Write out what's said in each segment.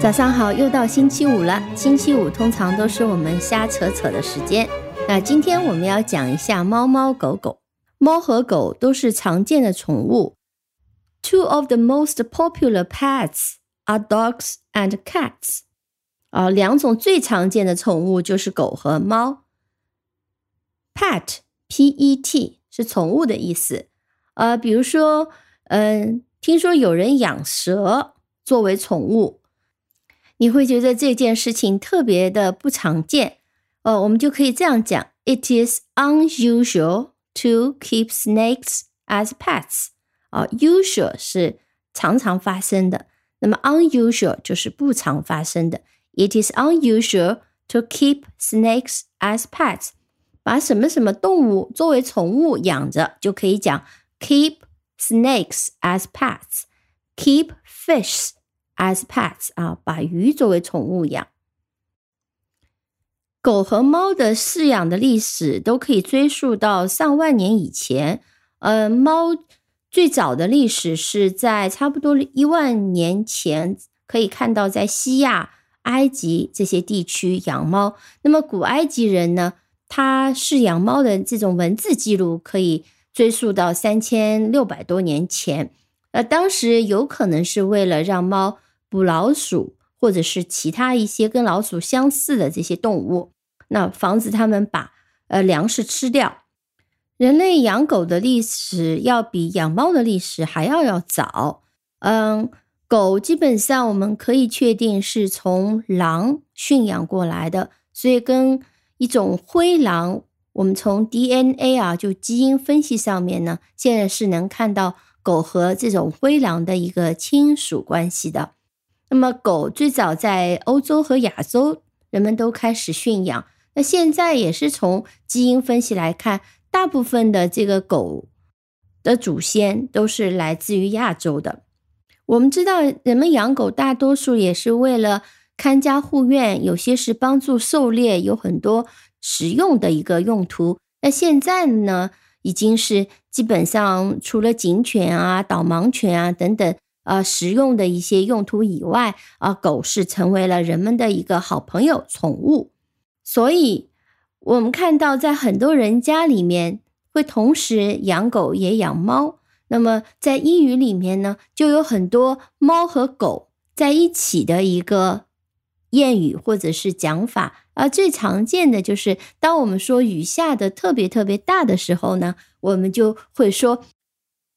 早上好，又到星期五了。星期五通常都是我们瞎扯扯的时间。那今天我们要讲一下猫猫狗狗。猫和狗都是常见的宠物。Two of the most popular pets are dogs and cats。啊，两种最常见的宠物就是狗和猫。Pet，P-E-T 是宠物的意思。呃，比如说，嗯，听说有人养蛇作为宠物。你会觉得这件事情特别的不常见，哦，我们就可以这样讲：It is unusual to keep snakes as pets。啊，usual 是常常发生的，那么 unusual 就是不常发生的。It is unusual to keep snakes as pets。把什么什么动物作为宠物养着，就可以讲 keep snakes as pets。Keep fish。As pets 啊，把鱼作为宠物养。狗和猫的饲养的历史都可以追溯到上万年以前。呃，猫最早的历史是在差不多一万年前，可以看到在西亚、埃及这些地区养猫。那么古埃及人呢，他饲养猫的这种文字记录可以追溯到三千六百多年前。呃，当时有可能是为了让猫。捕老鼠，或者是其他一些跟老鼠相似的这些动物，那防止它们把呃粮食吃掉。人类养狗的历史要比养猫的历史还要要早。嗯，狗基本上我们可以确定是从狼驯养过来的，所以跟一种灰狼，我们从 DNA 啊，就基因分析上面呢，现在是能看到狗和这种灰狼的一个亲属关系的。那么，狗最早在欧洲和亚洲，人们都开始驯养。那现在也是从基因分析来看，大部分的这个狗的祖先都是来自于亚洲的。我们知道，人们养狗大多数也是为了看家护院，有些是帮助狩猎，有很多实用的一个用途。那现在呢，已经是基本上除了警犬啊、导盲犬啊等等。呃，实用的一些用途以外，啊，狗是成为了人们的一个好朋友、宠物。所以，我们看到在很多人家里面会同时养狗也养猫。那么，在英语里面呢，就有很多猫和狗在一起的一个谚语或者是讲法。而最常见的就是，当我们说雨下的特别特别大的时候呢，我们就会说。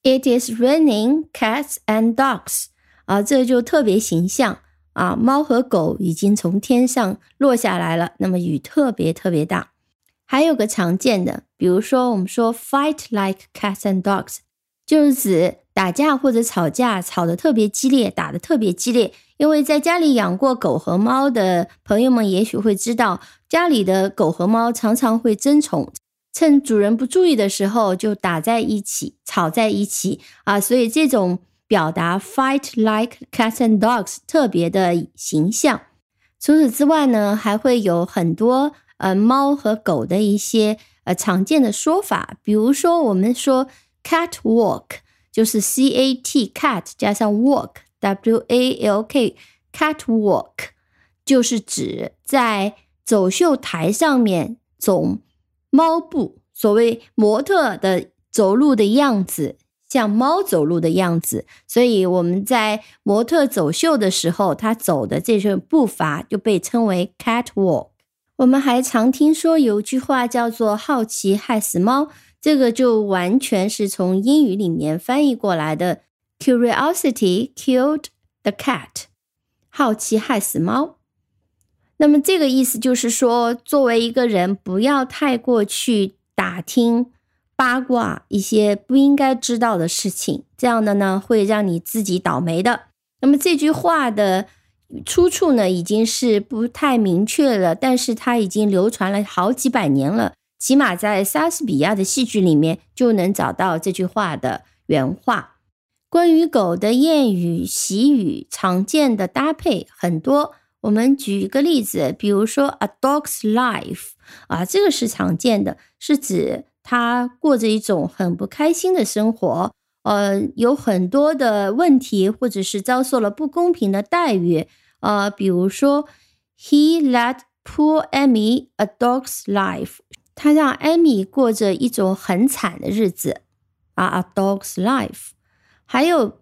It is raining cats and dogs 啊，这就特别形象啊，猫和狗已经从天上落下来了。那么雨特别特别大。还有个常见的，比如说我们说 fight like cats and dogs，就是指打架或者吵架，吵得特别激烈，打得特别激烈。因为在家里养过狗和猫的朋友们，也许会知道，家里的狗和猫常常会争宠。趁主人不注意的时候就打在一起、吵在一起啊，所以这种表达 “fight like cats and dogs” 特别的形象。除此之外呢，还会有很多呃猫和狗的一些呃常见的说法，比如说我们说 “cat walk”，就是 C A T cat 加上 walk W A L K cat walk，就是指在走秀台上面走。猫步，所谓模特的走路的样子，像猫走路的样子，所以我们在模特走秀的时候，他走的这种步伐就被称为 catwalk。我们还常听说有句话叫做“好奇害死猫”，这个就完全是从英语里面翻译过来的，“curiosity killed the cat”，好奇害死猫。那么这个意思就是说，作为一个人，不要太过去打听八卦一些不应该知道的事情，这样的呢会让你自己倒霉的。那么这句话的出处呢，已经是不太明确了，但是它已经流传了好几百年了，起码在莎士比亚的戏剧里面就能找到这句话的原话。关于狗的谚语、习语，常见的搭配很多。我们举一个例子，比如说 a dog's life 啊，这个是常见的，是指它过着一种很不开心的生活，呃，有很多的问题，或者是遭受了不公平的待遇，呃，比如说，He let poor Amy a dog's life。他让艾米过着一种很惨的日子啊，a dog's life。还有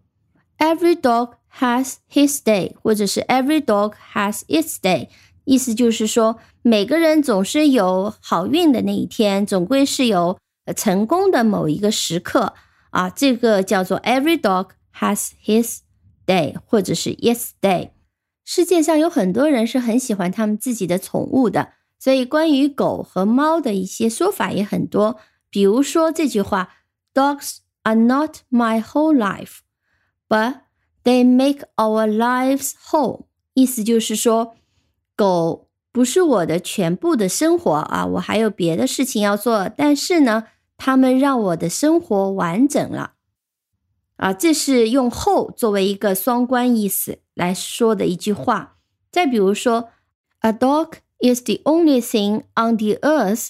，Every dog has his day，或者是 Every dog has its day。意思就是说，每个人总是有好运的那一天，总归是有成功的某一个时刻啊。这个叫做 Every dog has his day，或者是 its day。世界上有很多人是很喜欢他们自己的宠物的，所以关于狗和猫的一些说法也很多。比如说这句话：“Dogs are not my whole life, but they make our lives whole。”意思就是说。狗不是我的全部的生活啊，我还有别的事情要做。但是呢，它们让我的生活完整了啊。这是用“ “whole” ”作为一个双关意思来说的一句话。再比如说，“A dog is the only thing on the earth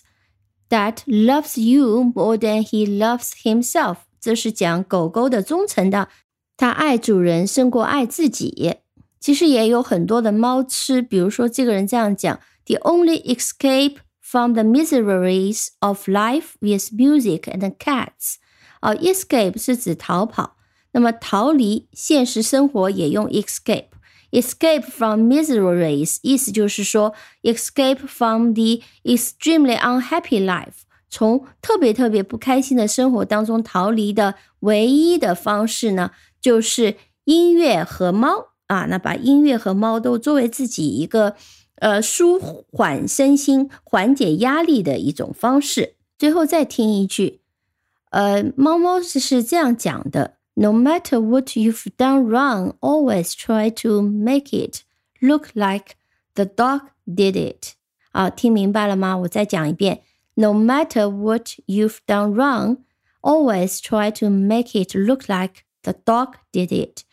that loves you more than he loves himself。”这是讲狗狗的忠诚的，它爱主人胜过爱自己。其实也有很多的猫吃，比如说这个人这样讲：“The only escape from the miseries of life is music and cats。”啊，escape 是指逃跑，那么逃离现实生活也用 escape。escape from miseries 意思就是说，escape from the extremely unhappy life，从特别特别不开心的生活当中逃离的唯一的方式呢，就是音乐和猫。啊，那把音乐和猫都作为自己一个呃舒缓身心、缓解压力的一种方式。最后再听一句，呃，猫猫是是这样讲的：No matter what you've done wrong, always try to make it look like the dog did it。啊，听明白了吗？我再讲一遍：No matter what you've done wrong, always try to make it look like the dog did it。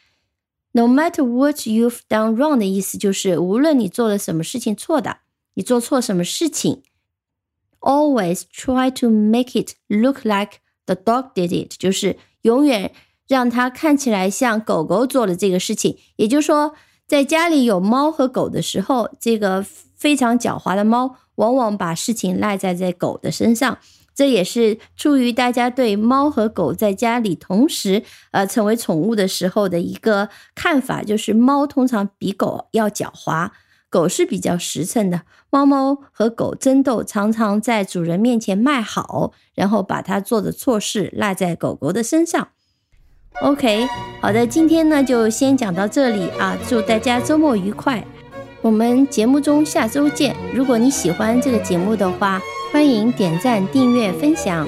No matter what you've done wrong 的意思就是，无论你做了什么事情错的，你做错什么事情，always try to make it look like the dog did it，就是永远让它看起来像狗狗做了这个事情。也就是说，在家里有猫和狗的时候，这个非常狡猾的猫往往把事情赖在在狗的身上。这也是出于大家对猫和狗在家里同时呃成为宠物的时候的一个看法，就是猫通常比狗要狡猾，狗是比较实诚的。猫猫和狗争斗，常常在主人面前卖好，然后把它做的错事赖在狗狗的身上。OK，好的，今天呢就先讲到这里啊，祝大家周末愉快，我们节目中下周见。如果你喜欢这个节目的话，欢迎点赞、订阅、分享。